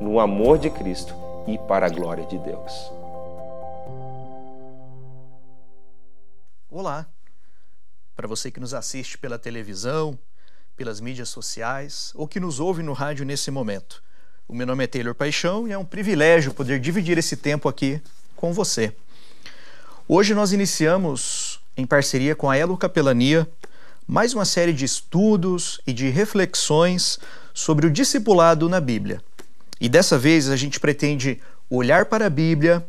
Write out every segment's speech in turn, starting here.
no amor de Cristo e para a glória de Deus. Olá! Para você que nos assiste pela televisão, pelas mídias sociais ou que nos ouve no rádio nesse momento. O meu nome é Taylor Paixão e é um privilégio poder dividir esse tempo aqui com você. Hoje nós iniciamos, em parceria com a Elo Capelania, mais uma série de estudos e de reflexões sobre o discipulado na Bíblia. E dessa vez a gente pretende olhar para a Bíblia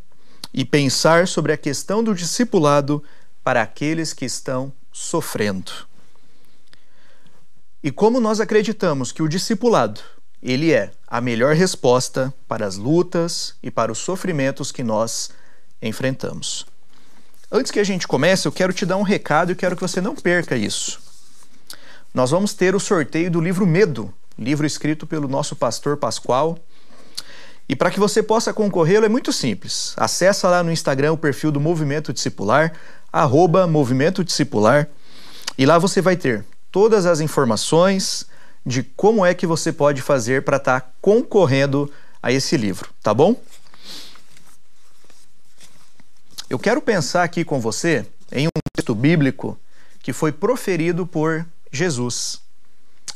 e pensar sobre a questão do discipulado para aqueles que estão sofrendo. E como nós acreditamos que o discipulado, ele é a melhor resposta para as lutas e para os sofrimentos que nós enfrentamos. Antes que a gente comece, eu quero te dar um recado e quero que você não perca isso. Nós vamos ter o sorteio do livro Medo, livro escrito pelo nosso pastor Pascoal, e para que você possa concorrê-lo é muito simples. Acesse lá no Instagram o perfil do Movimento Discipular, arroba Movimento Discipular, e lá você vai ter todas as informações de como é que você pode fazer para estar tá concorrendo a esse livro, tá bom? Eu quero pensar aqui com você em um texto bíblico que foi proferido por Jesus.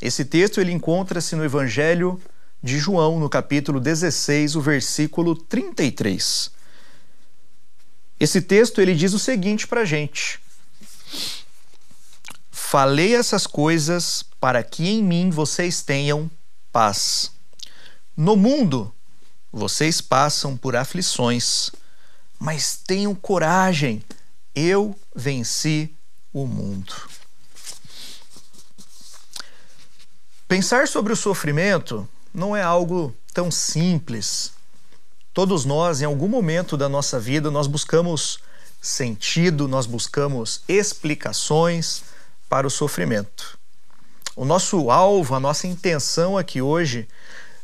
Esse texto ele encontra-se no Evangelho de João, no capítulo 16, o versículo 33. Esse texto ele diz o seguinte para a gente: Falei essas coisas para que em mim vocês tenham paz. No mundo vocês passam por aflições, mas tenham coragem, eu venci o mundo. Pensar sobre o sofrimento não é algo tão simples. Todos nós, em algum momento da nossa vida, nós buscamos sentido, nós buscamos explicações para o sofrimento. O nosso alvo, a nossa intenção aqui hoje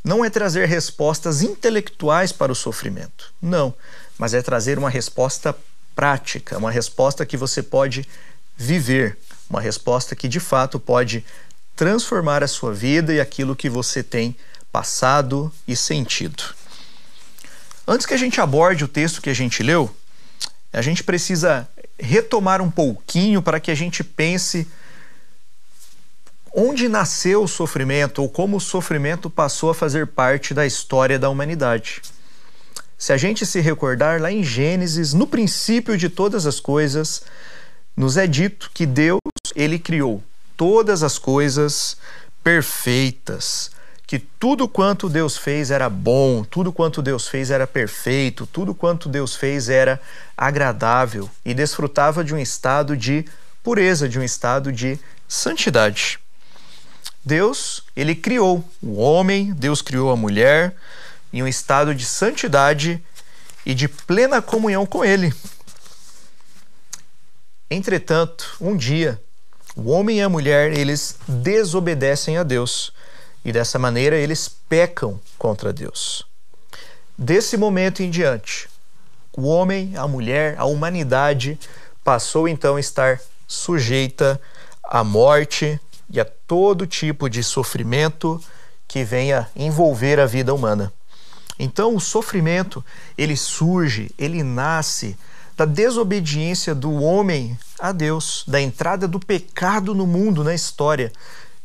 não é trazer respostas intelectuais para o sofrimento, não, mas é trazer uma resposta prática, uma resposta que você pode viver, uma resposta que de fato pode transformar a sua vida e aquilo que você tem passado e sentido. Antes que a gente aborde o texto que a gente leu, a gente precisa retomar um pouquinho para que a gente pense onde nasceu o sofrimento ou como o sofrimento passou a fazer parte da história da humanidade. Se a gente se recordar lá em Gênesis, no princípio de todas as coisas, nos é dito que Deus, ele criou todas as coisas perfeitas, que tudo quanto Deus fez era bom, tudo quanto Deus fez era perfeito, tudo quanto Deus fez era agradável e desfrutava de um estado de pureza, de um estado de santidade. Deus, ele criou o homem, Deus criou a mulher em um estado de santidade e de plena comunhão com ele. Entretanto, um dia, o homem e a mulher, eles desobedecem a Deus e dessa maneira eles pecam contra Deus. Desse momento em diante, o homem, a mulher, a humanidade passou então a estar sujeita à morte e a todo tipo de sofrimento que venha envolver a vida humana. Então o sofrimento, ele surge, ele nasce da desobediência do homem a Deus, da entrada do pecado no mundo, na história,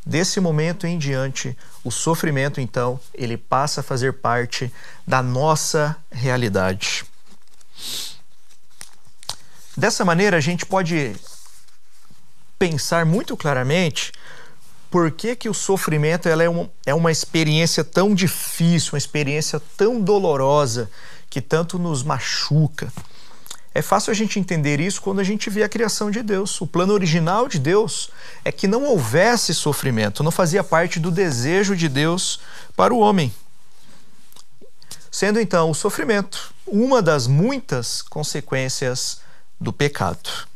Desse momento em diante, o sofrimento, então, ele passa a fazer parte da nossa realidade. Dessa maneira, a gente pode pensar muito claramente por que, que o sofrimento ela é, uma, é uma experiência tão difícil, uma experiência tão dolorosa, que tanto nos machuca. É fácil a gente entender isso quando a gente vê a criação de Deus. O plano original de Deus é que não houvesse sofrimento, não fazia parte do desejo de Deus para o homem. Sendo então o sofrimento uma das muitas consequências do pecado.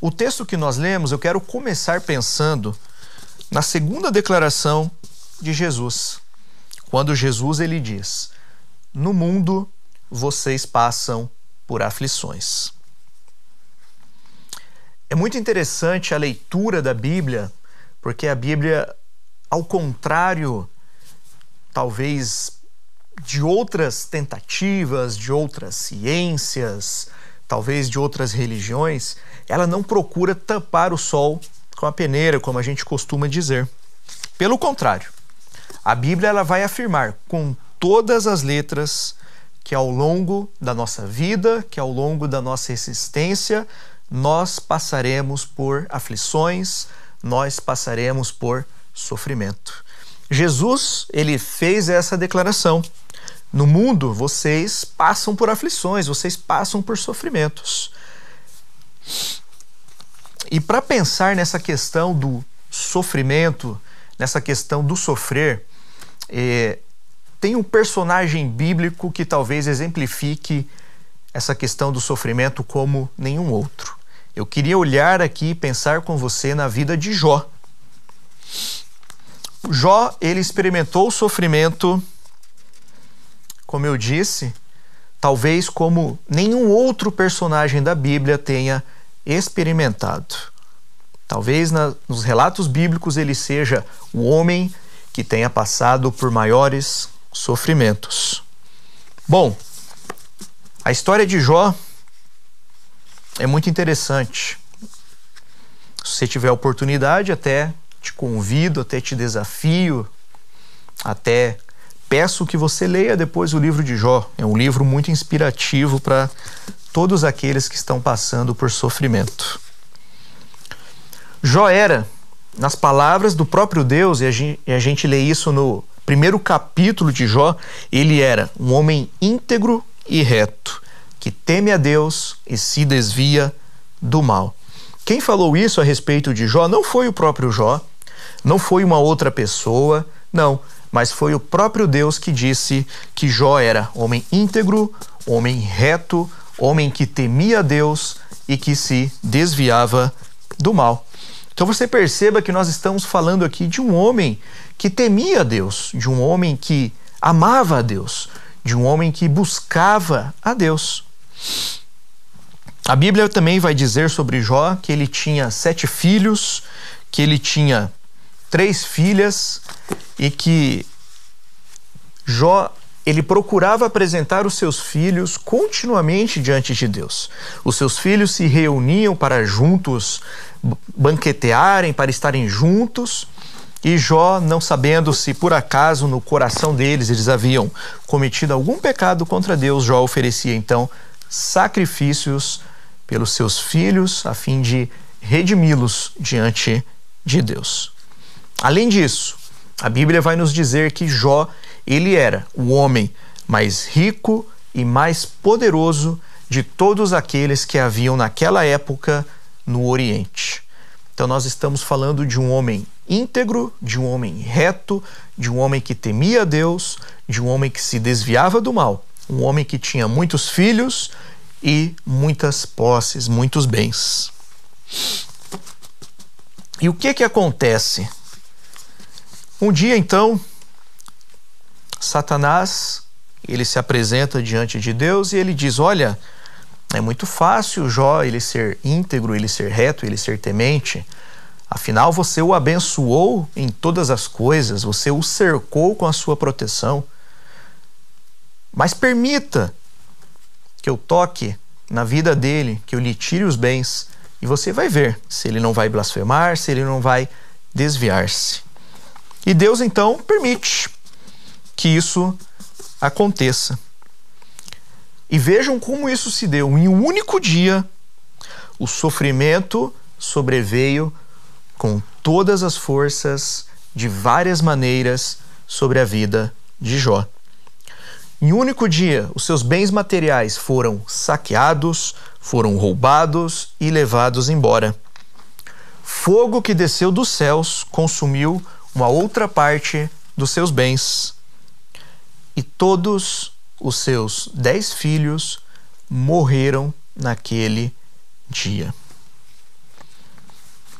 O texto que nós lemos, eu quero começar pensando na segunda declaração de Jesus, quando Jesus ele diz: "No mundo vocês passam por aflições. É muito interessante a leitura da Bíblia, porque a Bíblia, ao contrário, talvez de outras tentativas, de outras ciências, talvez de outras religiões, ela não procura tampar o sol com a peneira, como a gente costuma dizer. Pelo contrário, a Bíblia ela vai afirmar com todas as letras que ao longo da nossa vida, que ao longo da nossa existência, nós passaremos por aflições, nós passaremos por sofrimento. Jesus, ele fez essa declaração. No mundo, vocês passam por aflições, vocês passam por sofrimentos. E para pensar nessa questão do sofrimento, nessa questão do sofrer, é, tem um personagem bíblico que talvez exemplifique essa questão do sofrimento como nenhum outro. Eu queria olhar aqui e pensar com você na vida de Jó. Jó, ele experimentou o sofrimento, como eu disse, talvez como nenhum outro personagem da Bíblia tenha experimentado. Talvez na, nos relatos bíblicos ele seja o homem que tenha passado por maiores sofrimentos. Bom, a história de Jó é muito interessante. Se você tiver oportunidade, até te convido, até te desafio, até peço que você leia depois o livro de Jó. É um livro muito inspirativo para todos aqueles que estão passando por sofrimento. Jó era, nas palavras do próprio Deus, e a gente, e a gente lê isso no primeiro capítulo de Jó, ele era um homem íntegro e reto, que teme a Deus e se desvia do mal. Quem falou isso a respeito de Jó não foi o próprio Jó, não foi uma outra pessoa, não, mas foi o próprio Deus que disse que Jó era homem íntegro, homem reto, homem que temia a Deus e que se desviava do mal. Então você perceba que nós estamos falando aqui de um homem que temia a Deus, de um homem que amava a Deus, de um homem que buscava a Deus. A Bíblia também vai dizer sobre Jó que ele tinha sete filhos, que ele tinha três filhas e que Jó ele procurava apresentar os seus filhos continuamente diante de Deus. Os seus filhos se reuniam para juntos banquetearem, para estarem juntos e Jó, não sabendo se por acaso no coração deles eles haviam cometido algum pecado contra Deus, Jó oferecia então sacrifícios pelos seus filhos a fim de redimi-los diante de Deus. Além disso, a Bíblia vai nos dizer que Jó, ele era o homem mais rico e mais poderoso de todos aqueles que haviam naquela época no Oriente. Então nós estamos falando de um homem íntegro, de um homem reto, de um homem que temia Deus, de um homem que se desviava do mal, um homem que tinha muitos filhos e muitas posses, muitos bens. E o que que acontece? Um dia então, Satanás, ele se apresenta diante de Deus e ele diz: "Olha, é muito fácil Jó ele ser íntegro, ele ser reto, ele ser temente. Afinal, você o abençoou em todas as coisas, você o cercou com a sua proteção. Mas permita que eu toque na vida dele, que eu lhe tire os bens, e você vai ver se ele não vai blasfemar, se ele não vai desviar-se. E Deus então permite que isso aconteça. E vejam como isso se deu. Em um único dia, o sofrimento sobreveio com todas as forças, de várias maneiras, sobre a vida de Jó. Em um único dia, os seus bens materiais foram saqueados, foram roubados e levados embora. Fogo que desceu dos céus consumiu uma outra parte dos seus bens. E todos os seus dez filhos morreram naquele dia.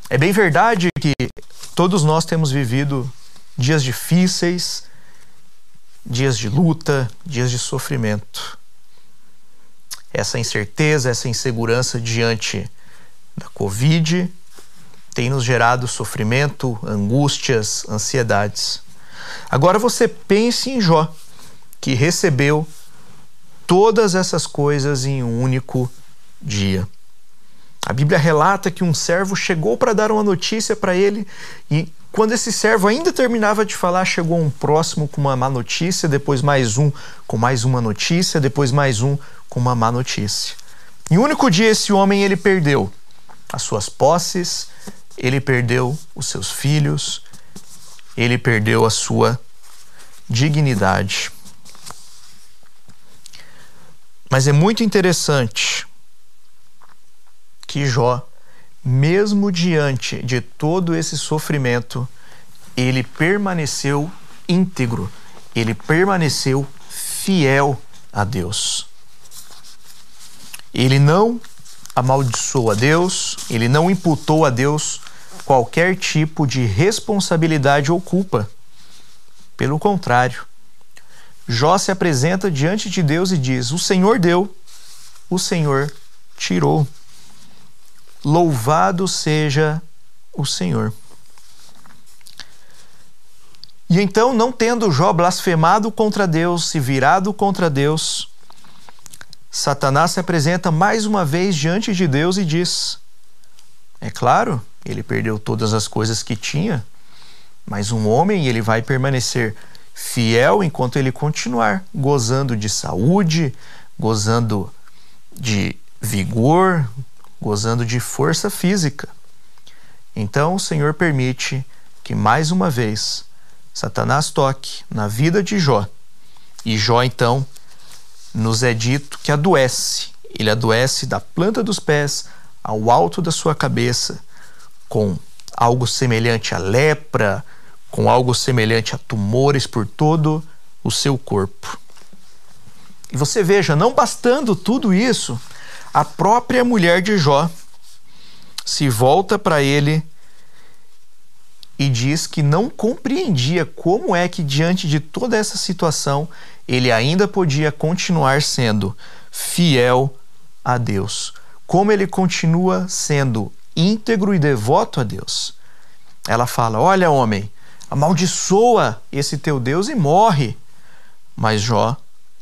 É bem verdade que todos nós temos vivido dias difíceis, dias de luta, dias de sofrimento. Essa incerteza, essa insegurança diante da Covid tem nos gerado sofrimento, angústias, ansiedades. Agora você pense em Jó, que recebeu todas essas coisas em um único dia. A Bíblia relata que um servo chegou para dar uma notícia para ele e quando esse servo ainda terminava de falar, chegou um próximo com uma má notícia, depois mais um com mais uma notícia, depois mais um com uma má notícia. Em um único dia esse homem ele perdeu as suas posses, ele perdeu os seus filhos, ele perdeu a sua dignidade. Mas é muito interessante que Jó, mesmo diante de todo esse sofrimento, ele permaneceu íntegro, ele permaneceu fiel a Deus. Ele não amaldiçoou a Deus, ele não imputou a Deus qualquer tipo de responsabilidade ou culpa. Pelo contrário, Jó se apresenta diante de Deus e diz: O Senhor deu, o Senhor tirou. Louvado seja o Senhor. E então, não tendo Jó blasfemado contra Deus, se virado contra Deus, Satanás se apresenta mais uma vez diante de Deus e diz: É claro, ele perdeu todas as coisas que tinha, mas um homem ele vai permanecer fiel enquanto ele continuar gozando de saúde, gozando de vigor, gozando de força física. Então o Senhor permite que mais uma vez Satanás toque na vida de Jó. E Jó então nos é dito que adoece. Ele adoece da planta dos pés ao alto da sua cabeça, com algo semelhante a lepra, com algo semelhante a tumores por todo o seu corpo. E você veja, não bastando tudo isso, a própria mulher de Jó se volta para ele e diz que não compreendia como é que, diante de toda essa situação, ele ainda podia continuar sendo fiel a Deus. Como ele continua sendo íntegro e devoto a Deus. Ela fala: Olha, homem, amaldiçoa esse teu Deus e morre. Mas Jó,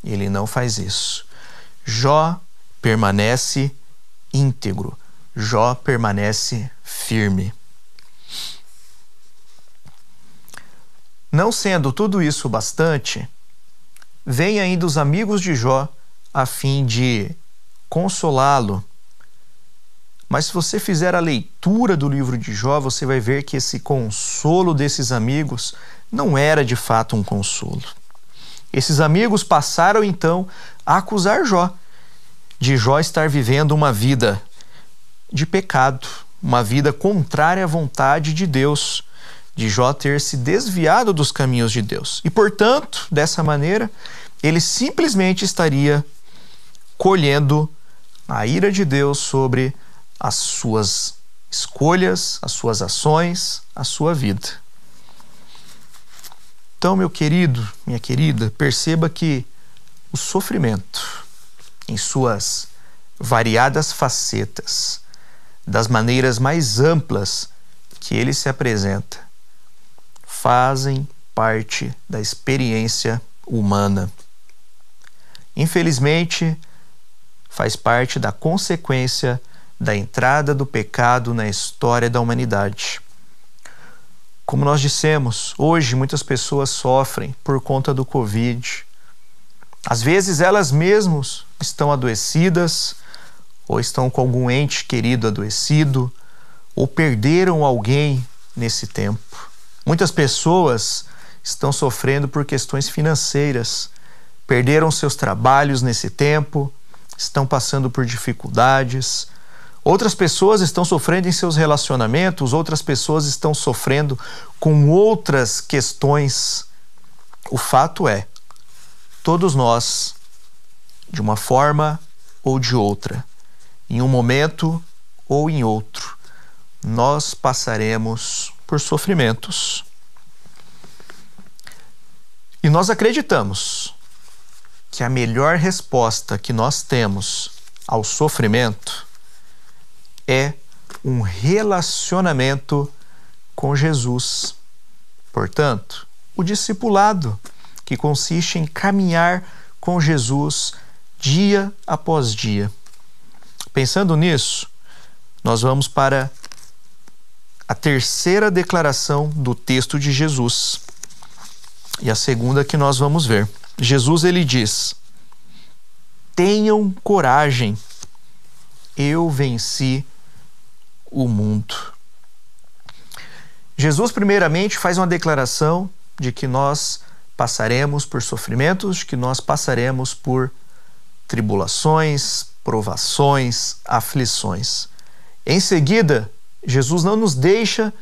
ele não faz isso. Jó permanece íntegro. Jó permanece firme. Não sendo tudo isso bastante, vêm ainda os amigos de Jó a fim de consolá-lo. Mas se você fizer a leitura do livro de Jó, você vai ver que esse consolo desses amigos não era de fato um consolo. Esses amigos passaram então a acusar Jó de Jó estar vivendo uma vida de pecado, uma vida contrária à vontade de Deus, de Jó ter se desviado dos caminhos de Deus. E, portanto, dessa maneira, ele simplesmente estaria colhendo a ira de Deus sobre as suas escolhas, as suas ações, a sua vida. Então, meu querido, minha querida, perceba que o sofrimento, em suas variadas facetas, das maneiras mais amplas que ele se apresenta, fazem parte da experiência humana. Infelizmente, faz parte da consequência da entrada do pecado na história da humanidade. Como nós dissemos, hoje muitas pessoas sofrem por conta do Covid. Às vezes elas mesmas estão adoecidas, ou estão com algum ente querido adoecido, ou perderam alguém nesse tempo. Muitas pessoas estão sofrendo por questões financeiras, perderam seus trabalhos nesse tempo, estão passando por dificuldades. Outras pessoas estão sofrendo em seus relacionamentos, outras pessoas estão sofrendo com outras questões. O fato é, todos nós, de uma forma ou de outra, em um momento ou em outro, nós passaremos por sofrimentos. E nós acreditamos que a melhor resposta que nós temos ao sofrimento é um relacionamento com Jesus. Portanto, o discipulado, que consiste em caminhar com Jesus dia após dia. Pensando nisso, nós vamos para a terceira declaração do texto de Jesus e a segunda que nós vamos ver. Jesus ele diz: Tenham coragem, eu venci o mundo. Jesus, primeiramente, faz uma declaração de que nós passaremos por sofrimentos, que nós passaremos por tribulações, provações, aflições. Em seguida, Jesus não nos deixa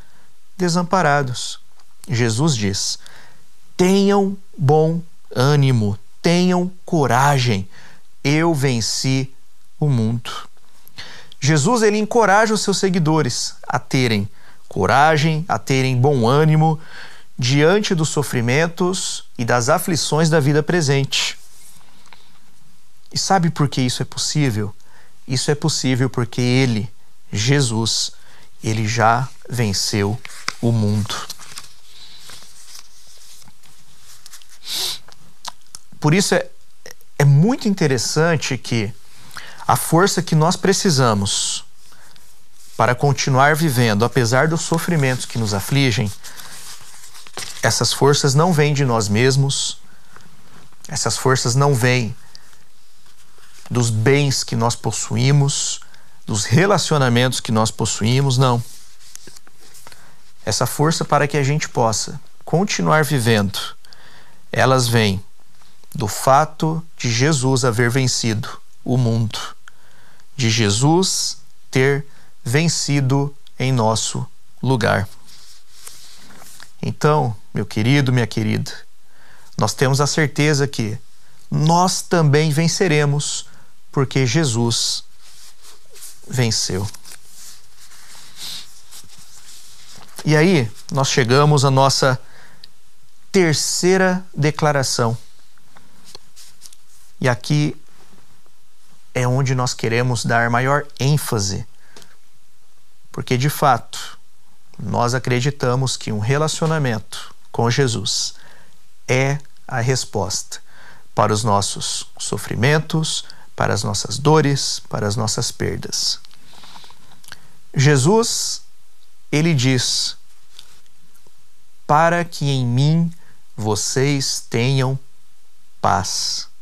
desamparados. Jesus diz: tenham bom ânimo, tenham coragem. Eu venci o mundo. Jesus ele encoraja os seus seguidores a terem coragem, a terem bom ânimo diante dos sofrimentos e das aflições da vida presente. E sabe por que isso é possível? Isso é possível porque ele, Jesus, ele já venceu o mundo. Por isso é, é muito interessante que a força que nós precisamos para continuar vivendo, apesar dos sofrimentos que nos afligem, essas forças não vêm de nós mesmos, essas forças não vêm dos bens que nós possuímos, dos relacionamentos que nós possuímos, não. Essa força para que a gente possa continuar vivendo, elas vêm do fato de Jesus haver vencido o mundo, de Jesus ter vencido em nosso lugar. Então, meu querido, minha querida, nós temos a certeza que nós também venceremos, porque Jesus venceu. E aí, nós chegamos à nossa terceira declaração. E aqui é onde nós queremos dar maior ênfase, porque de fato, nós acreditamos que um relacionamento com Jesus é a resposta para os nossos sofrimentos, para as nossas dores, para as nossas perdas. Jesus, ele diz: Para que em mim vocês tenham paz.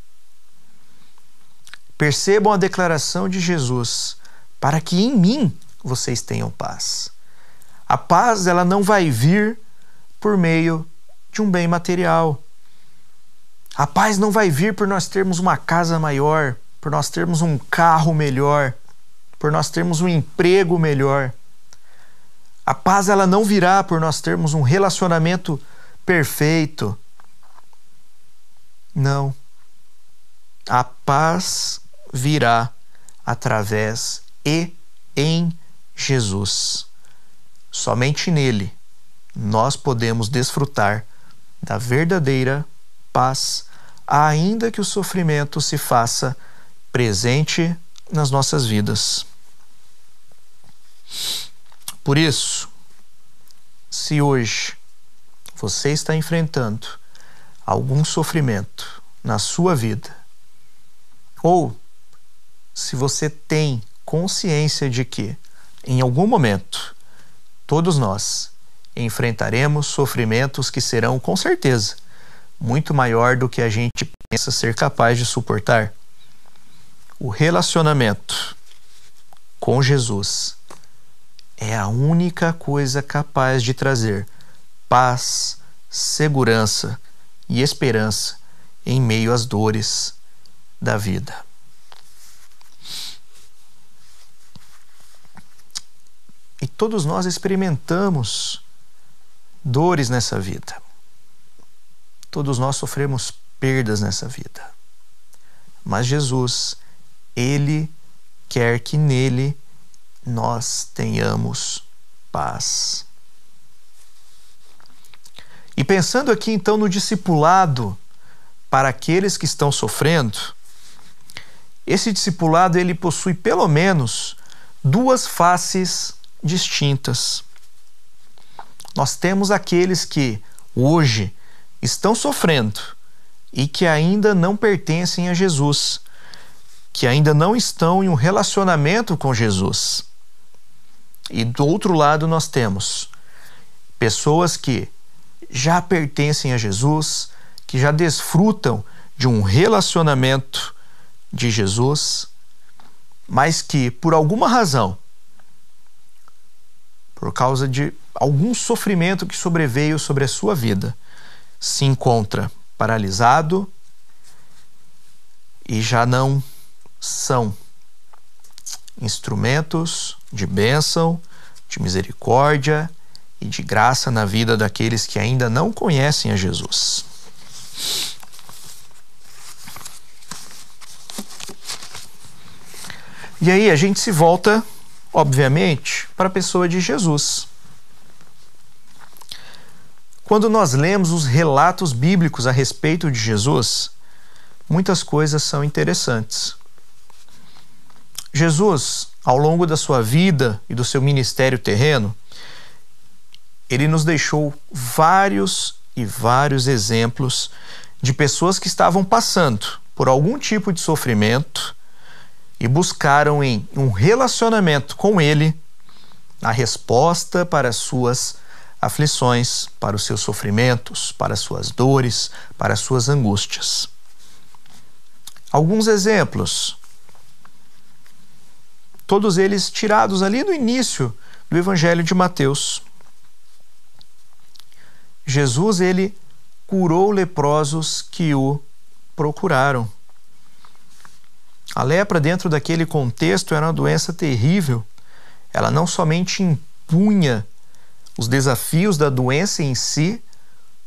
Percebam a declaração de Jesus: Para que em mim vocês tenham paz. A paz ela não vai vir por meio de um bem material. A paz não vai vir por nós termos uma casa maior, por nós termos um carro melhor, por nós termos um emprego melhor. A paz ela não virá por nós termos um relacionamento perfeito. Não. A paz virá através e em Jesus. Somente nele nós podemos desfrutar da verdadeira paz, ainda que o sofrimento se faça presente nas nossas vidas. Por isso, se hoje você está enfrentando algum sofrimento na sua vida, ou se você tem consciência de que, em algum momento, todos nós enfrentaremos sofrimentos que serão, com certeza, muito maior do que a gente pensa ser capaz de suportar o relacionamento com Jesus é a única coisa capaz de trazer paz, segurança e esperança em meio às dores da vida. Todos nós experimentamos dores nessa vida. Todos nós sofremos perdas nessa vida. Mas Jesus, Ele quer que nele nós tenhamos paz. E pensando aqui então no discipulado para aqueles que estão sofrendo, esse discipulado ele possui pelo menos duas faces distintas. Nós temos aqueles que hoje estão sofrendo e que ainda não pertencem a Jesus, que ainda não estão em um relacionamento com Jesus. E do outro lado nós temos pessoas que já pertencem a Jesus, que já desfrutam de um relacionamento de Jesus, mas que por alguma razão por causa de algum sofrimento que sobreveio sobre a sua vida, se encontra paralisado e já não são instrumentos de bênção, de misericórdia e de graça na vida daqueles que ainda não conhecem a Jesus. E aí a gente se volta obviamente, para a pessoa de Jesus. Quando nós lemos os relatos bíblicos a respeito de Jesus, muitas coisas são interessantes. Jesus, ao longo da sua vida e do seu ministério terreno, ele nos deixou vários e vários exemplos de pessoas que estavam passando por algum tipo de sofrimento e buscaram em um relacionamento com Ele a resposta para as suas aflições, para os seus sofrimentos, para as suas dores, para as suas angústias. Alguns exemplos, todos eles tirados ali no início do Evangelho de Mateus. Jesus ele curou leprosos que o procuraram. A lepra, dentro daquele contexto, era uma doença terrível. Ela não somente impunha os desafios da doença em si,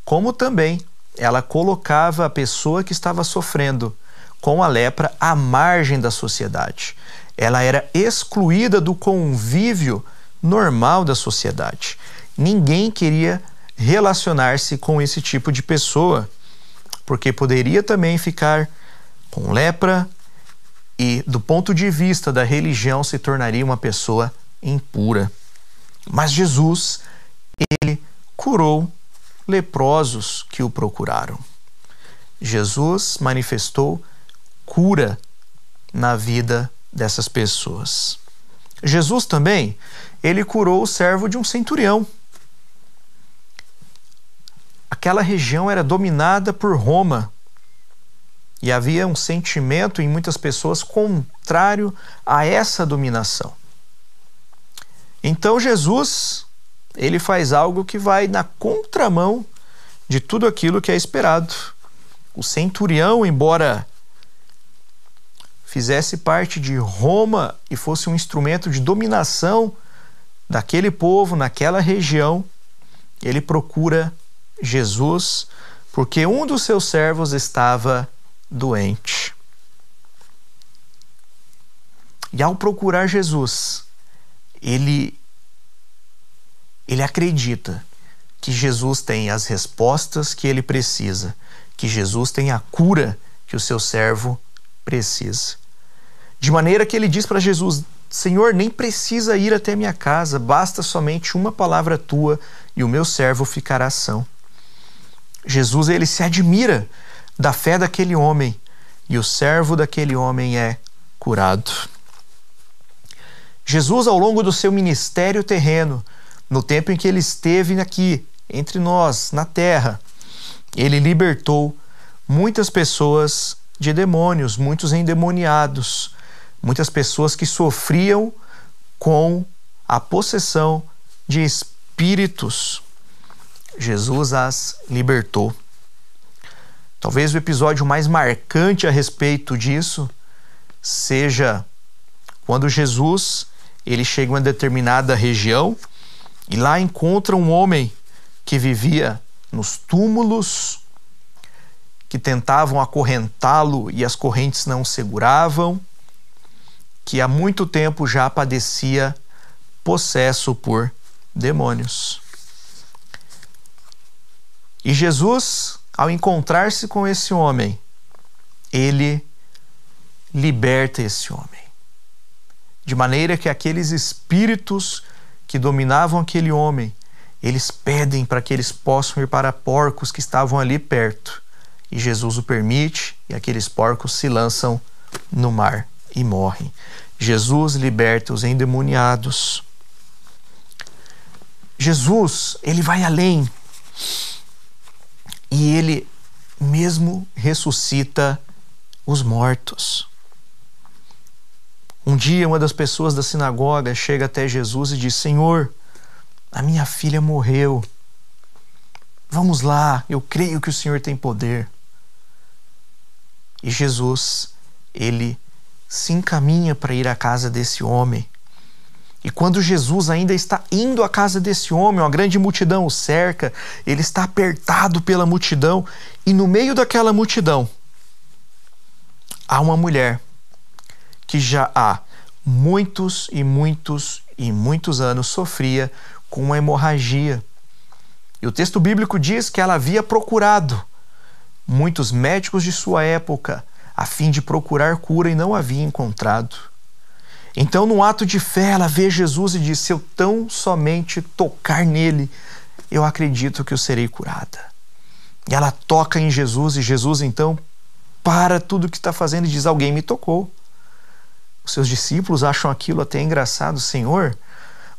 como também ela colocava a pessoa que estava sofrendo com a lepra à margem da sociedade. Ela era excluída do convívio normal da sociedade. Ninguém queria relacionar-se com esse tipo de pessoa, porque poderia também ficar com lepra, e, do ponto de vista da religião, se tornaria uma pessoa impura. Mas Jesus, ele curou leprosos que o procuraram. Jesus manifestou cura na vida dessas pessoas. Jesus também, ele curou o servo de um centurião. Aquela região era dominada por Roma e havia um sentimento em muitas pessoas contrário a essa dominação. Então Jesus, ele faz algo que vai na contramão de tudo aquilo que é esperado. O centurião, embora fizesse parte de Roma e fosse um instrumento de dominação daquele povo naquela região, ele procura Jesus porque um dos seus servos estava doente. E ao procurar Jesus, ele ele acredita que Jesus tem as respostas que ele precisa, que Jesus tem a cura que o seu servo precisa. De maneira que ele diz para Jesus: Senhor, nem precisa ir até minha casa, basta somente uma palavra tua e o meu servo ficará são. Jesus ele se admira da fé daquele homem, e o servo daquele homem é curado. Jesus, ao longo do seu ministério terreno, no tempo em que ele esteve aqui, entre nós, na terra, ele libertou muitas pessoas de demônios, muitos endemoniados, muitas pessoas que sofriam com a possessão de espíritos. Jesus as libertou. Talvez o episódio mais marcante a respeito disso seja quando Jesus ele chega em uma determinada região e lá encontra um homem que vivia nos túmulos, que tentavam acorrentá-lo e as correntes não seguravam, que há muito tempo já padecia possesso por demônios. E Jesus, ao encontrar-se com esse homem, ele liberta esse homem. De maneira que aqueles espíritos que dominavam aquele homem, eles pedem para que eles possam ir para porcos que estavam ali perto. E Jesus o permite, e aqueles porcos se lançam no mar e morrem. Jesus liberta os endemoniados. Jesus, ele vai além. E ele mesmo ressuscita os mortos. Um dia, uma das pessoas da sinagoga chega até Jesus e diz: Senhor, a minha filha morreu. Vamos lá, eu creio que o Senhor tem poder. E Jesus, ele se encaminha para ir à casa desse homem. E quando Jesus ainda está indo à casa desse homem, uma grande multidão o cerca, ele está apertado pela multidão, e no meio daquela multidão há uma mulher que já há muitos e muitos e muitos anos sofria com uma hemorragia. E o texto bíblico diz que ela havia procurado muitos médicos de sua época a fim de procurar cura e não havia encontrado. Então, no ato de fé, ela vê Jesus e diz: Se eu tão somente tocar nele, eu acredito que eu serei curada. E ela toca em Jesus e Jesus então para tudo o que está fazendo e diz: Alguém me tocou. Os seus discípulos acham aquilo até engraçado. Senhor,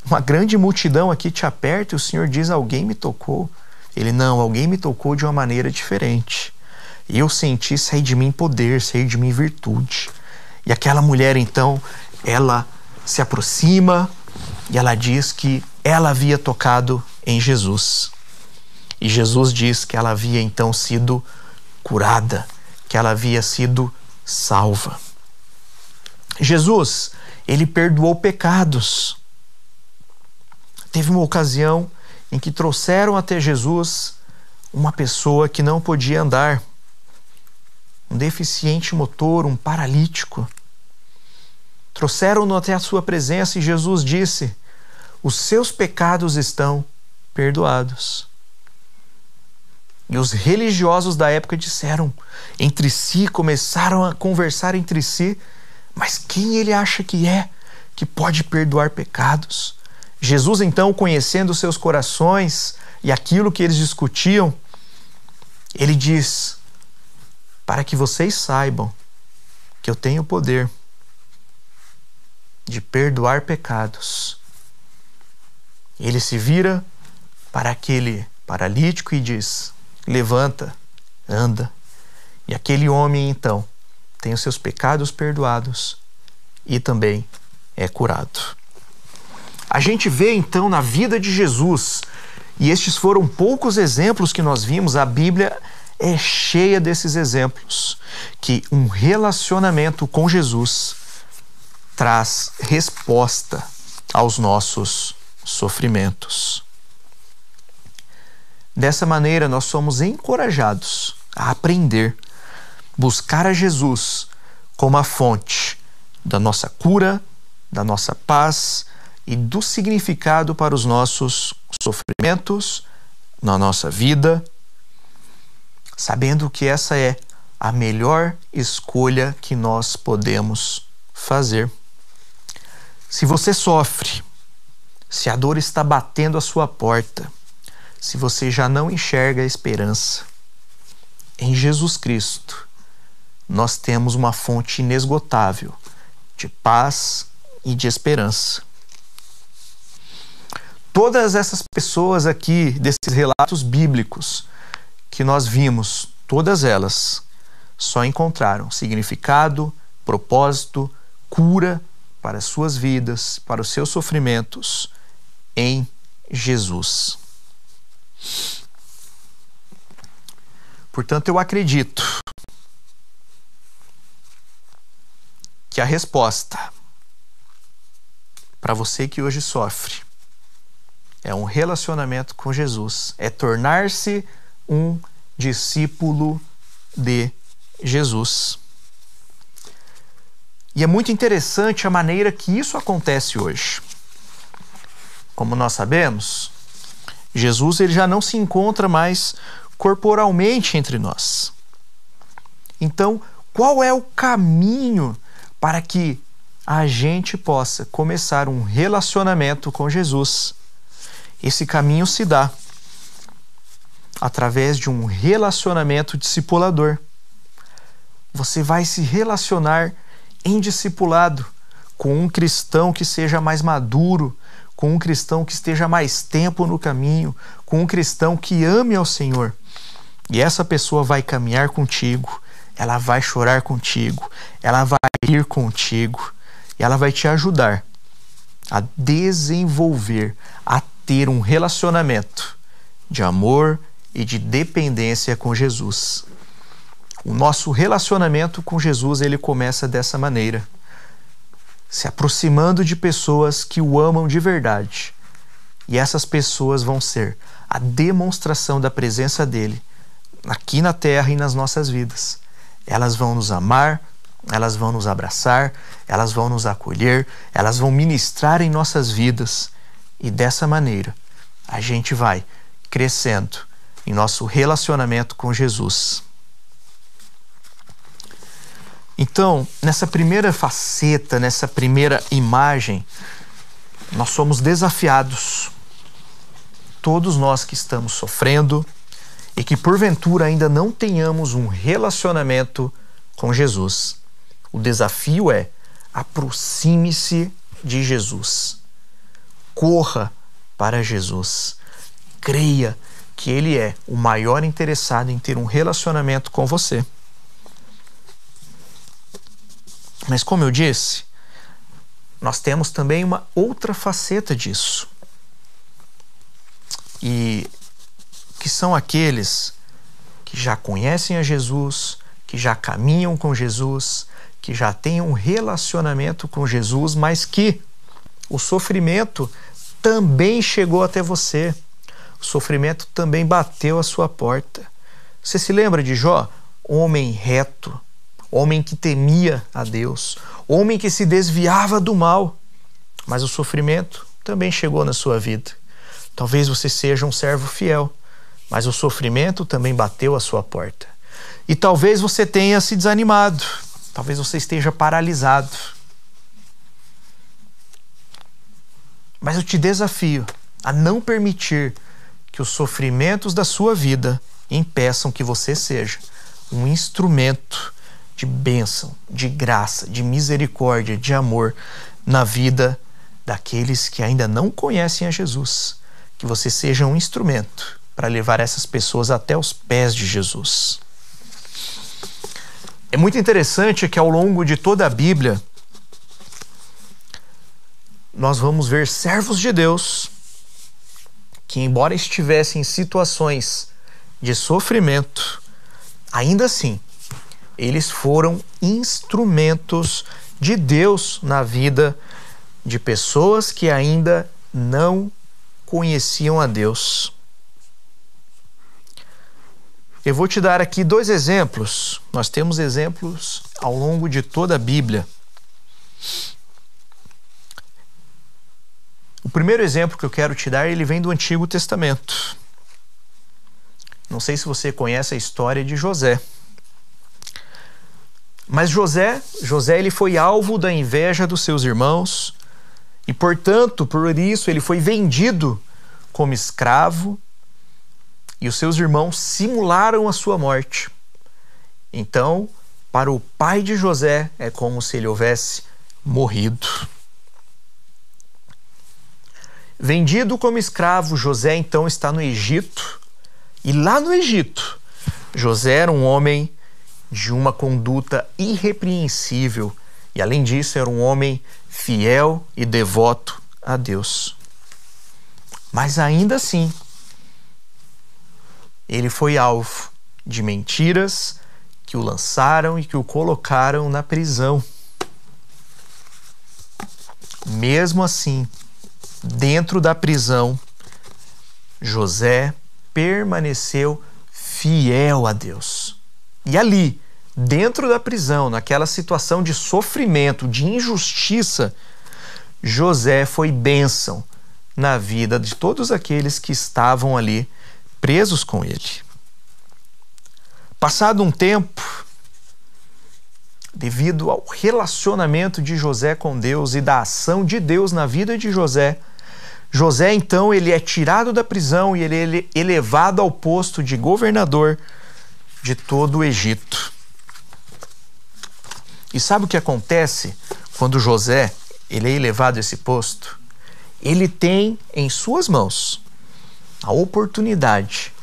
uma grande multidão aqui te aperta e o Senhor diz: Alguém me tocou. Ele, não, alguém me tocou de uma maneira diferente. Eu senti sair de mim poder, sair de mim virtude. E aquela mulher, então, ela se aproxima e ela diz que ela havia tocado em Jesus. E Jesus diz que ela havia então sido curada, que ela havia sido salva. Jesus, ele perdoou pecados. Teve uma ocasião em que trouxeram até Jesus uma pessoa que não podia andar, um deficiente motor, um paralítico. Trouxeram-no até a sua presença e Jesus disse: Os seus pecados estão perdoados. E os religiosos da época disseram entre si, começaram a conversar entre si mas quem ele acha que é que pode perdoar pecados? Jesus, então, conhecendo seus corações e aquilo que eles discutiam, ele diz: Para que vocês saibam que eu tenho poder de perdoar pecados. Ele se vira para aquele paralítico e diz: Levanta, anda. E aquele homem, então, tem os seus pecados perdoados e também é curado. A gente vê então na vida de Jesus, e estes foram poucos exemplos que nós vimos, a Bíblia é cheia desses exemplos, que um relacionamento com Jesus traz resposta aos nossos sofrimentos. Dessa maneira, nós somos encorajados a aprender buscar a Jesus como a fonte da nossa cura, da nossa paz e do significado para os nossos sofrimentos na nossa vida, sabendo que essa é a melhor escolha que nós podemos fazer. Se você sofre, se a dor está batendo a sua porta, se você já não enxerga a esperança, em Jesus Cristo, nós temos uma fonte inesgotável de paz e de esperança. Todas essas pessoas aqui, desses relatos bíblicos que nós vimos, todas elas só encontraram significado, propósito, cura para as suas vidas, para os seus sofrimentos em Jesus. Portanto, eu acredito que a resposta para você que hoje sofre é um relacionamento com Jesus, é tornar-se um discípulo de Jesus. E é muito interessante a maneira que isso acontece hoje. Como nós sabemos, Jesus ele já não se encontra mais corporalmente entre nós. Então, qual é o caminho para que a gente possa começar um relacionamento com Jesus? Esse caminho se dá através de um relacionamento discipulador. Você vai se relacionar em discipulado com um cristão que seja mais maduro, com um cristão que esteja mais tempo no caminho, com um cristão que ame ao Senhor. E essa pessoa vai caminhar contigo, ela vai chorar contigo, ela vai ir contigo, e ela vai te ajudar a desenvolver, a ter um relacionamento de amor e de dependência com Jesus. O nosso relacionamento com Jesus ele começa dessa maneira, se aproximando de pessoas que o amam de verdade. E essas pessoas vão ser a demonstração da presença dele aqui na terra e nas nossas vidas. Elas vão nos amar, elas vão nos abraçar, elas vão nos acolher, elas vão ministrar em nossas vidas. E dessa maneira, a gente vai crescendo em nosso relacionamento com Jesus. Então, nessa primeira faceta, nessa primeira imagem, nós somos desafiados, todos nós que estamos sofrendo, e que porventura ainda não tenhamos um relacionamento com Jesus. O desafio é aproxime-se de Jesus. Corra para Jesus. Creia que Ele é o maior interessado em ter um relacionamento com você. Mas, como eu disse, nós temos também uma outra faceta disso. E que são aqueles que já conhecem a Jesus, que já caminham com Jesus, que já têm um relacionamento com Jesus, mas que o sofrimento também chegou até você. O sofrimento também bateu a sua porta. Você se lembra de Jó? Homem reto, homem que temia a Deus, homem que se desviava do mal. Mas o sofrimento também chegou na sua vida. Talvez você seja um servo fiel, mas o sofrimento também bateu a sua porta. E talvez você tenha se desanimado, talvez você esteja paralisado. Mas eu te desafio a não permitir que os sofrimentos da sua vida impeçam que você seja um instrumento de bênção, de graça, de misericórdia, de amor na vida daqueles que ainda não conhecem a Jesus. Que você seja um instrumento para levar essas pessoas até os pés de Jesus. É muito interessante que ao longo de toda a Bíblia nós vamos ver servos de Deus que, embora estivessem em situações de sofrimento, ainda assim eles foram instrumentos de Deus na vida de pessoas que ainda não conheciam a Deus. Eu vou te dar aqui dois exemplos. Nós temos exemplos ao longo de toda a Bíblia. O primeiro exemplo que eu quero te dar, ele vem do Antigo Testamento. Não sei se você conhece a história de José. Mas José, José ele foi alvo da inveja dos seus irmãos e, portanto, por isso ele foi vendido como escravo e os seus irmãos simularam a sua morte. Então, para o pai de José, é como se ele houvesse morrido. Vendido como escravo, José então está no Egito. E lá no Egito, José era um homem de uma conduta irrepreensível E além disso, era um homem fiel e devoto a Deus. Mas ainda assim, ele foi alvo de mentiras que o lançaram e que o colocaram na prisão. Mesmo assim, dentro da prisão, José permaneceu fiel a Deus. E ali, dentro da prisão, naquela situação de sofrimento, de injustiça, José foi bênção na vida de todos aqueles que estavam ali presos com ele. Passado um tempo, devido ao relacionamento de José com Deus e da ação de Deus na vida de José, José então ele é tirado da prisão e ele é elevado ao posto de governador de todo o Egito. E sabe o que acontece quando José ele é elevado a esse posto? Ele tem em suas mãos a oportunidade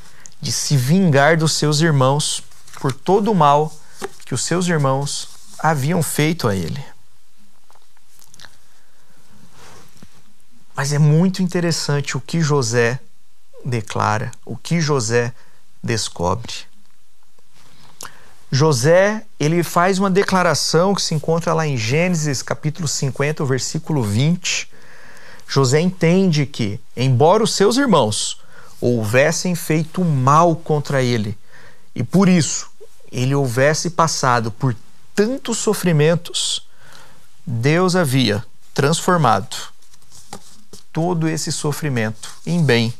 de se vingar dos seus irmãos por todo o mal que os seus irmãos haviam feito a ele. Mas é muito interessante o que José declara, o que José descobre. José, ele faz uma declaração que se encontra lá em Gênesis, capítulo 50, versículo 20. José entende que, embora os seus irmãos houvessem feito mal contra ele, e por isso ele houvesse passado por tantos sofrimentos, Deus havia transformado todo esse sofrimento em bem,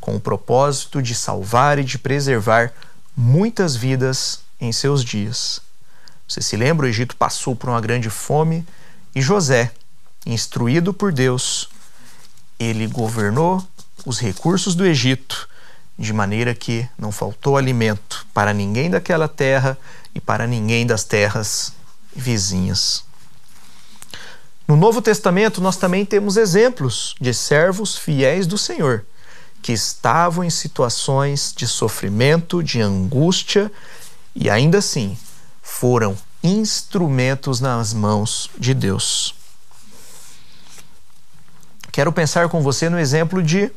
com o propósito de salvar e de preservar muitas vidas em seus dias. Você se lembra? O Egito passou por uma grande fome e José, instruído por Deus, ele governou os recursos do Egito de maneira que não faltou alimento para ninguém daquela terra e para ninguém das terras vizinhas. No Novo Testamento, nós também temos exemplos de servos fiéis do Senhor que estavam em situações de sofrimento, de angústia e ainda assim foram instrumentos nas mãos de Deus. Quero pensar com você no exemplo de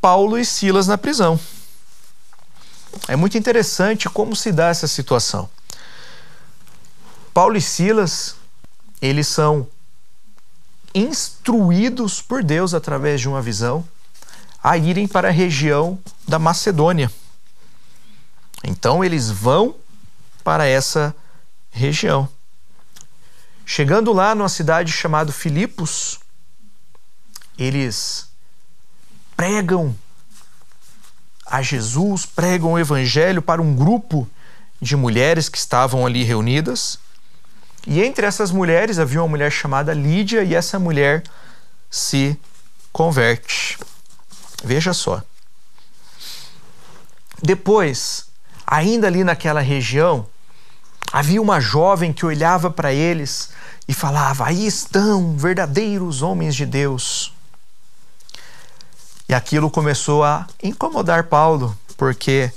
Paulo e Silas na prisão. É muito interessante como se dá essa situação. Paulo e Silas, eles são instruídos por Deus através de uma visão a irem para a região da Macedônia. Então eles vão para essa região. Chegando lá numa cidade chamada Filipos, eles pregam a Jesus, pregam o evangelho para um grupo de mulheres que estavam ali reunidas. E entre essas mulheres havia uma mulher chamada Lídia e essa mulher se converte. Veja só. Depois, ainda ali naquela região, havia uma jovem que olhava para eles e falava: Aí estão verdadeiros homens de Deus. E aquilo começou a incomodar Paulo, porque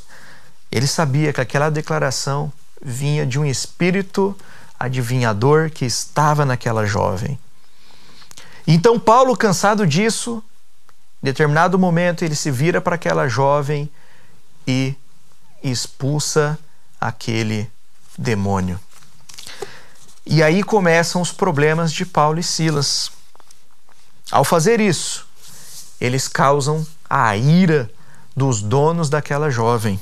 ele sabia que aquela declaração vinha de um espírito adivinhador que estava naquela jovem. Então, Paulo, cansado disso, em determinado momento ele se vira para aquela jovem e expulsa aquele demônio. E aí começam os problemas de Paulo e Silas. Ao fazer isso, eles causam a ira dos donos daquela jovem.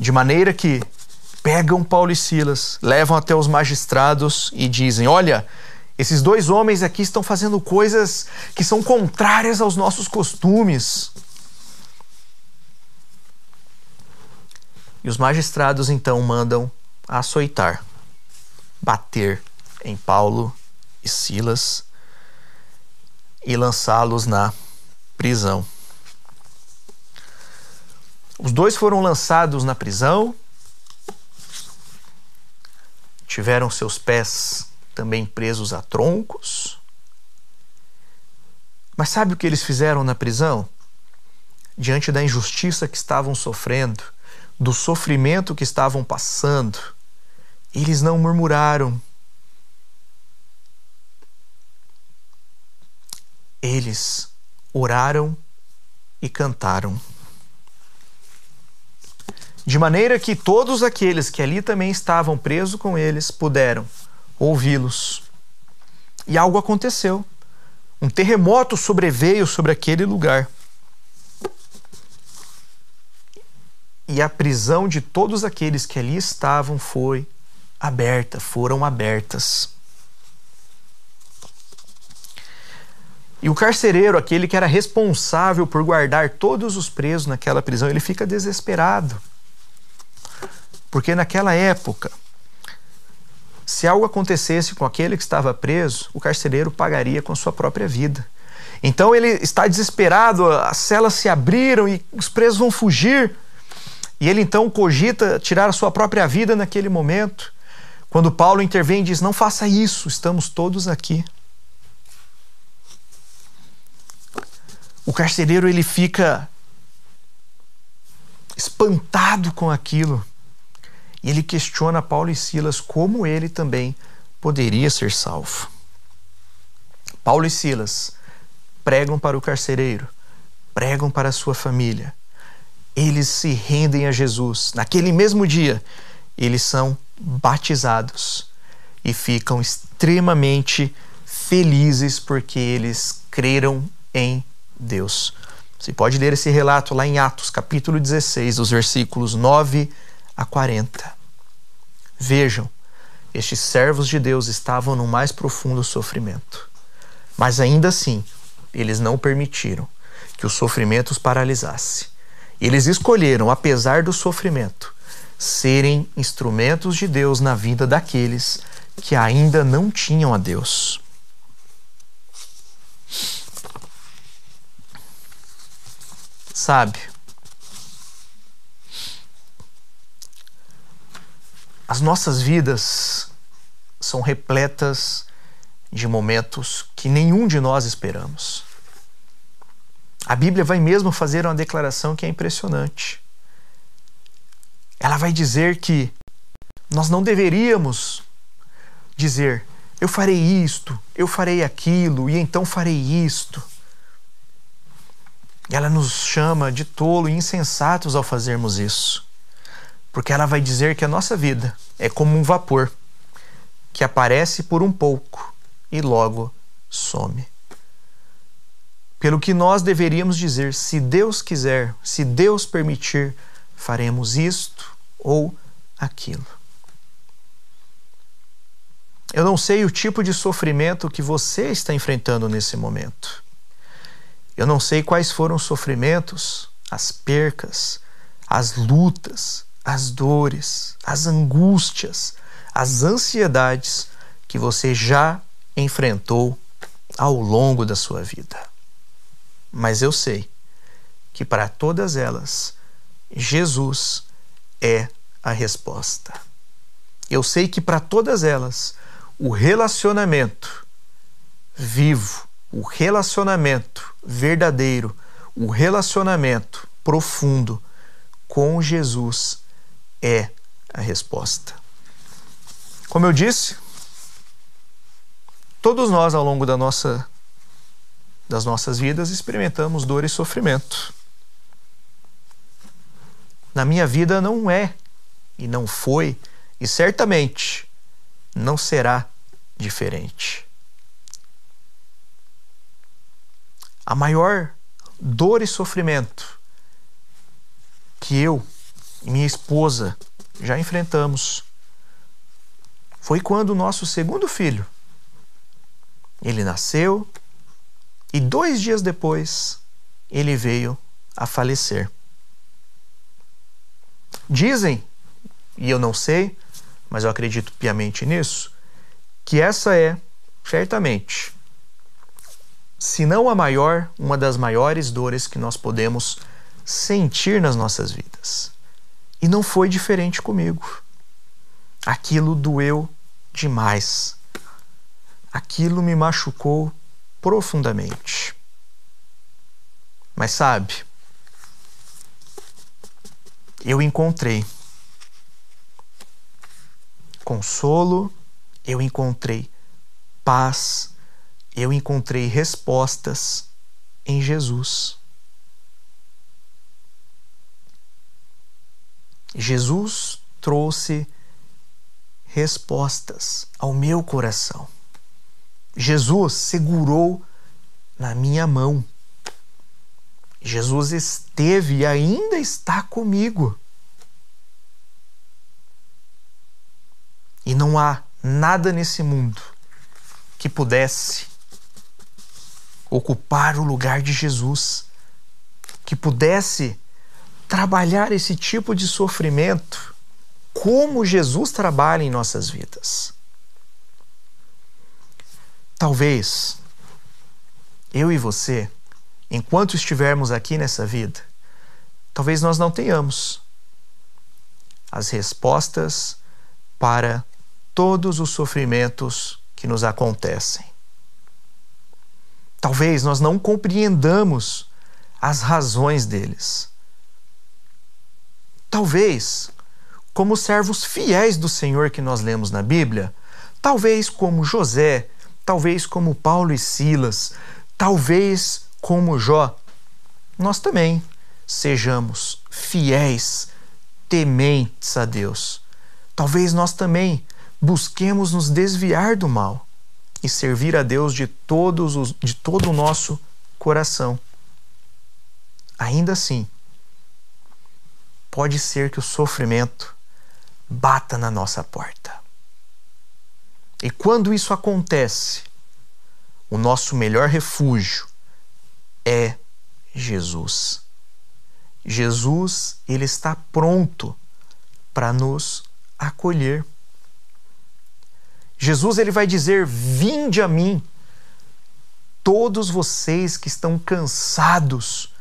De maneira que pegam Paulo e Silas, levam até os magistrados e dizem: Olha, esses dois homens aqui estão fazendo coisas que são contrárias aos nossos costumes. E os magistrados então mandam açoitar, bater em Paulo e Silas e lançá-los na prisão. Os dois foram lançados na prisão, tiveram seus pés também presos a troncos. Mas sabe o que eles fizeram na prisão? Diante da injustiça que estavam sofrendo, do sofrimento que estavam passando, eles não murmuraram. Eles oraram e cantaram. De maneira que todos aqueles que ali também estavam presos com eles puderam ouvi-los. E algo aconteceu. Um terremoto sobreveio sobre aquele lugar. E a prisão de todos aqueles que ali estavam foi aberta, foram abertas. E o carcereiro, aquele que era responsável por guardar todos os presos naquela prisão, ele fica desesperado. Porque naquela época, se algo acontecesse com aquele que estava preso, o carcereiro pagaria com sua própria vida. Então ele está desesperado, as celas se abriram e os presos vão fugir. E ele então cogita tirar a sua própria vida naquele momento. Quando Paulo intervém e diz: Não faça isso, estamos todos aqui. O carcereiro ele fica espantado com aquilo. E ele questiona Paulo e Silas como ele também poderia ser salvo. Paulo e Silas pregam para o carcereiro, pregam para a sua família. Eles se rendem a Jesus. Naquele mesmo dia, eles são batizados e ficam extremamente felizes porque eles creram em Deus. Você pode ler esse relato lá em Atos, capítulo 16, dos versículos 9 a 40. Vejam, estes servos de Deus estavam no mais profundo sofrimento. Mas ainda assim, eles não permitiram que os paralisasse. Eles escolheram, apesar do sofrimento, serem instrumentos de Deus na vida daqueles que ainda não tinham a Deus. Sabe, as nossas vidas são repletas de momentos que nenhum de nós esperamos. A Bíblia vai mesmo fazer uma declaração que é impressionante ela vai dizer que nós não deveríamos dizer eu farei isto, eu farei aquilo e então farei isto. Ela nos chama de tolo e insensatos ao fazermos isso, porque ela vai dizer que a nossa vida é como um vapor que aparece por um pouco e logo some. Pelo que nós deveríamos dizer, se Deus quiser, se Deus permitir, faremos isto ou aquilo. Eu não sei o tipo de sofrimento que você está enfrentando nesse momento. Eu não sei quais foram os sofrimentos, as percas, as lutas, as dores, as angústias, as ansiedades que você já enfrentou ao longo da sua vida. Mas eu sei que para todas elas Jesus é a resposta. Eu sei que para todas elas, o relacionamento vivo, o relacionamento verdadeiro, o relacionamento profundo com Jesus é a resposta. Como eu disse, todos nós ao longo da nossa das nossas vidas experimentamos dor e sofrimento na minha vida não é e não foi e certamente não será diferente. A maior dor e sofrimento que eu e minha esposa já enfrentamos foi quando o nosso segundo filho ele nasceu e dois dias depois ele veio a falecer. Dizem, e eu não sei, mas eu acredito piamente nisso, que essa é, certamente, se não a maior, uma das maiores dores que nós podemos sentir nas nossas vidas. E não foi diferente comigo. Aquilo doeu demais. Aquilo me machucou profundamente. Mas sabe, eu encontrei consolo, eu encontrei paz, eu encontrei respostas em Jesus. Jesus trouxe respostas ao meu coração. Jesus segurou na minha mão. Jesus esteve e ainda está comigo. E não há nada nesse mundo que pudesse ocupar o lugar de Jesus, que pudesse trabalhar esse tipo de sofrimento como Jesus trabalha em nossas vidas. Talvez eu e você, enquanto estivermos aqui nessa vida, talvez nós não tenhamos as respostas para todos os sofrimentos que nos acontecem. Talvez nós não compreendamos as razões deles. Talvez, como servos fiéis do Senhor que nós lemos na Bíblia, talvez como José, talvez como Paulo e Silas, talvez como Jó, nós também sejamos fiéis, tementes a Deus. Talvez nós também busquemos nos desviar do mal e servir a Deus de, todos os, de todo o nosso coração. Ainda assim, pode ser que o sofrimento bata na nossa porta. E quando isso acontece, o nosso melhor refúgio é Jesus. Jesus, ele está pronto para nos acolher. Jesus ele vai dizer: "Vinde a mim, todos vocês que estão cansados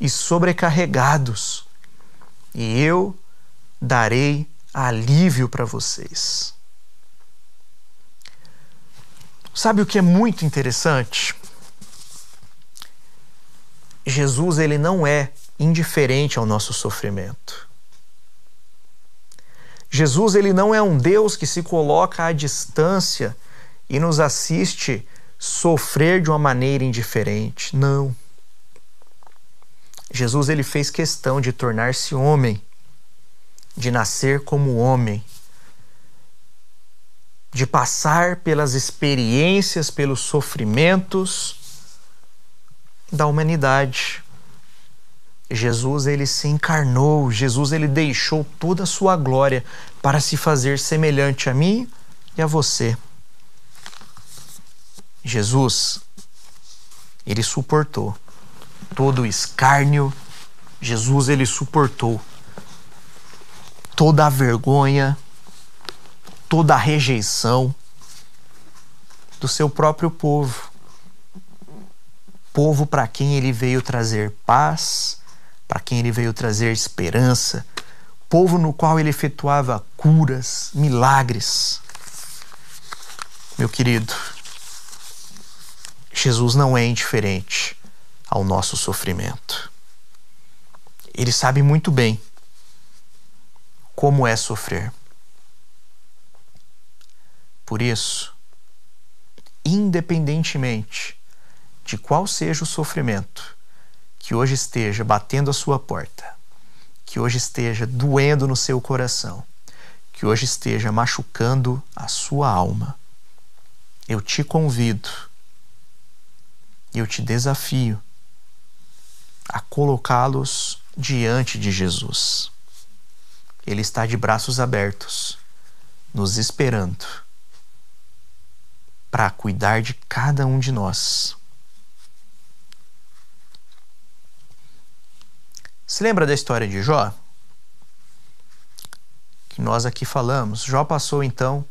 e sobrecarregados, e eu darei alívio para vocês." Sabe o que é muito interessante? Jesus ele não é indiferente ao nosso sofrimento. Jesus ele não é um Deus que se coloca à distância e nos assiste sofrer de uma maneira indiferente. Não. Jesus ele fez questão de tornar-se homem, de nascer como homem, de passar pelas experiências, pelos sofrimentos da humanidade. Jesus ele se encarnou, Jesus ele deixou toda a sua glória para se fazer semelhante a mim e a você. Jesus ele suportou todo o escárnio, Jesus ele suportou toda a vergonha, toda a rejeição do seu próprio povo. Povo para quem ele veio trazer paz, para quem ele veio trazer esperança, povo no qual ele efetuava curas, milagres. Meu querido, Jesus não é indiferente ao nosso sofrimento. Ele sabe muito bem como é sofrer. Por isso, independentemente de qual seja o sofrimento, que hoje esteja batendo a sua porta, que hoje esteja doendo no seu coração, que hoje esteja machucando a sua alma, eu te convido, eu te desafio a colocá-los diante de Jesus. Ele está de braços abertos, nos esperando para cuidar de cada um de nós. Se lembra da história de Jó? Que nós aqui falamos. Jó passou então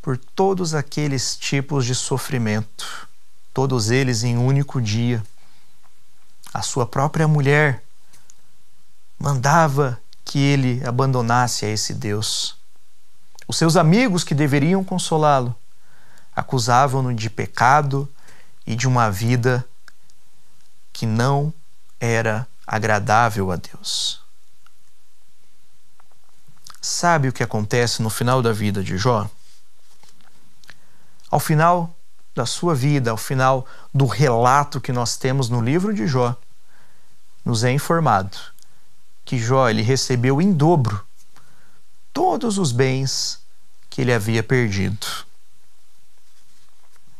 por todos aqueles tipos de sofrimento, todos eles em um único dia. A sua própria mulher mandava que ele abandonasse a esse Deus. Os seus amigos que deveriam consolá-lo acusavam-no de pecado e de uma vida que não era agradável a Deus. Sabe o que acontece no final da vida de Jó? Ao final da sua vida, ao final do relato que nós temos no livro de Jó, nos é informado que Jó ele recebeu em dobro todos os bens que ele havia perdido.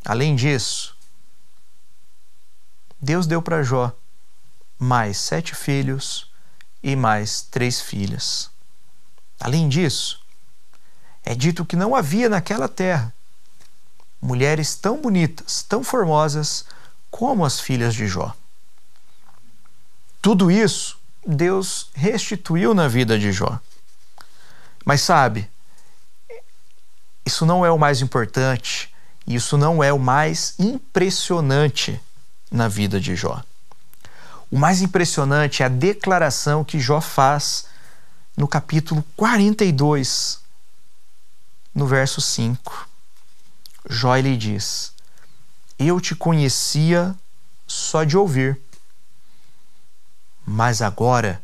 Além disso, Deus deu para Jó mais sete filhos e mais três filhas. Além disso, é dito que não havia naquela terra mulheres tão bonitas, tão formosas como as filhas de Jó. Tudo isso Deus restituiu na vida de Jó. Mas sabe, isso não é o mais importante, isso não é o mais impressionante na vida de Jó. O mais impressionante é a declaração que Jó faz no capítulo 42, no verso 5. Jó lhe diz: Eu te conhecia só de ouvir, mas agora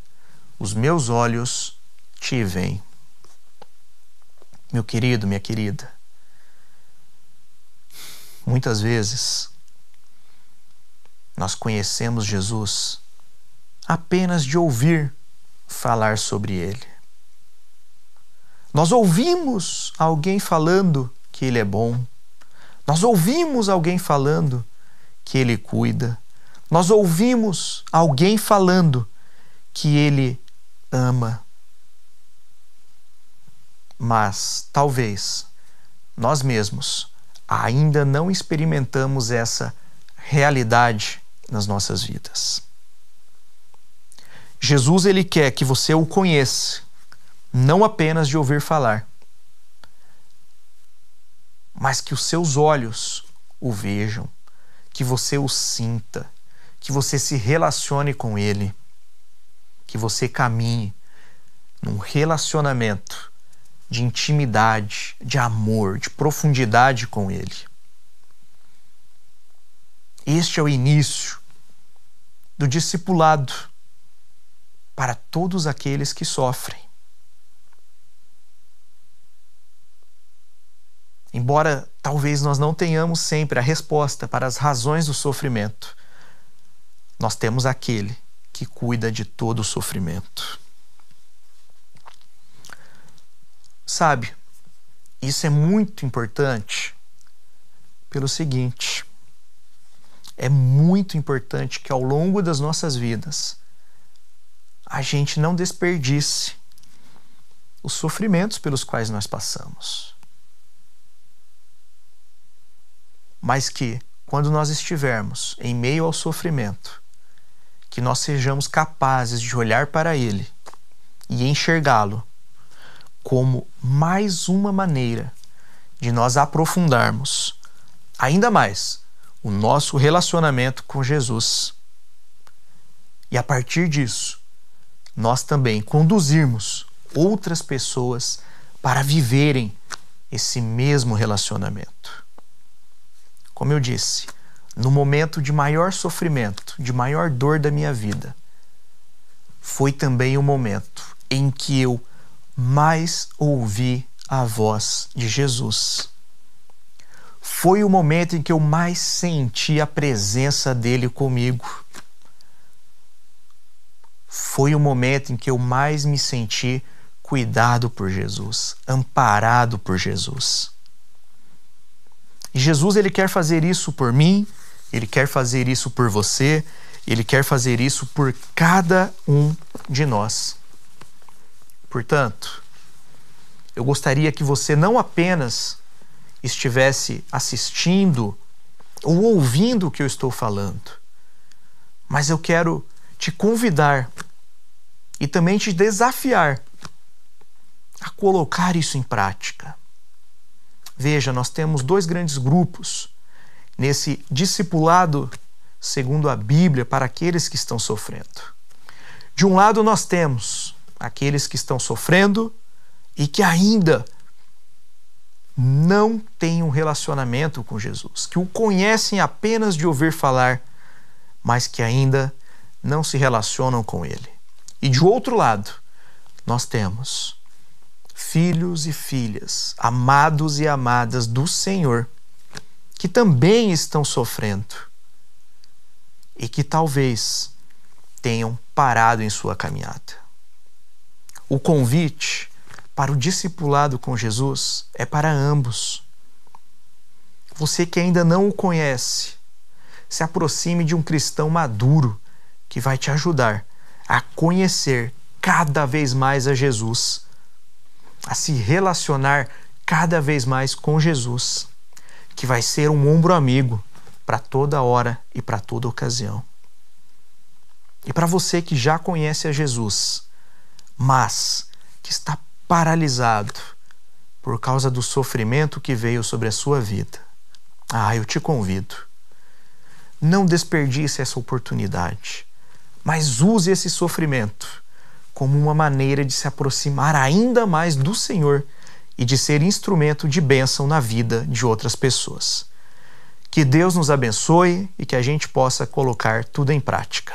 os meus olhos te veem. Meu querido, minha querida, muitas vezes nós conhecemos Jesus apenas de ouvir falar sobre ele. Nós ouvimos alguém falando que ele é bom, nós ouvimos alguém falando que Ele cuida. Nós ouvimos alguém falando que Ele ama. Mas talvez nós mesmos ainda não experimentamos essa realidade nas nossas vidas. Jesus ele quer que você o conheça, não apenas de ouvir falar, mas que os seus olhos o vejam, que você o sinta, que você se relacione com ele, que você caminhe num relacionamento de intimidade, de amor, de profundidade com ele. Este é o início do discipulado para todos aqueles que sofrem. Embora talvez nós não tenhamos sempre a resposta para as razões do sofrimento, nós temos aquele que cuida de todo o sofrimento. Sabe, isso é muito importante pelo seguinte: é muito importante que ao longo das nossas vidas a gente não desperdice os sofrimentos pelos quais nós passamos. mas que, quando nós estivermos em meio ao sofrimento, que nós sejamos capazes de olhar para Ele e enxergá-lo como mais uma maneira de nós aprofundarmos ainda mais o nosso relacionamento com Jesus. E a partir disso, nós também conduzirmos outras pessoas para viverem esse mesmo relacionamento. Como eu disse, no momento de maior sofrimento, de maior dor da minha vida, foi também o momento em que eu mais ouvi a voz de Jesus. Foi o momento em que eu mais senti a presença dele comigo. Foi o momento em que eu mais me senti cuidado por Jesus, amparado por Jesus. E Jesus ele quer fazer isso por mim, ele quer fazer isso por você, ele quer fazer isso por cada um de nós. Portanto, eu gostaria que você não apenas estivesse assistindo ou ouvindo o que eu estou falando, mas eu quero te convidar e também te desafiar a colocar isso em prática. Veja, nós temos dois grandes grupos nesse discipulado segundo a Bíblia para aqueles que estão sofrendo. De um lado, nós temos aqueles que estão sofrendo e que ainda não têm um relacionamento com Jesus, que o conhecem apenas de ouvir falar, mas que ainda não se relacionam com Ele. E de outro lado, nós temos filhos e filhas, amados e amadas do Senhor, que também estão sofrendo e que talvez tenham parado em sua caminhada. O convite para o discipulado com Jesus é para ambos. Você que ainda não o conhece, se aproxime de um cristão maduro que vai te ajudar a conhecer cada vez mais a Jesus, a se relacionar cada vez mais com Jesus, que vai ser um ombro amigo para toda hora e para toda ocasião. E para você que já conhece a Jesus, mas que está paralisado por causa do sofrimento que veio sobre a sua vida, ah, eu te convido. Não desperdice essa oportunidade, mas use esse sofrimento como uma maneira de se aproximar ainda mais do Senhor e de ser instrumento de bênção na vida de outras pessoas. Que Deus nos abençoe e que a gente possa colocar tudo em prática.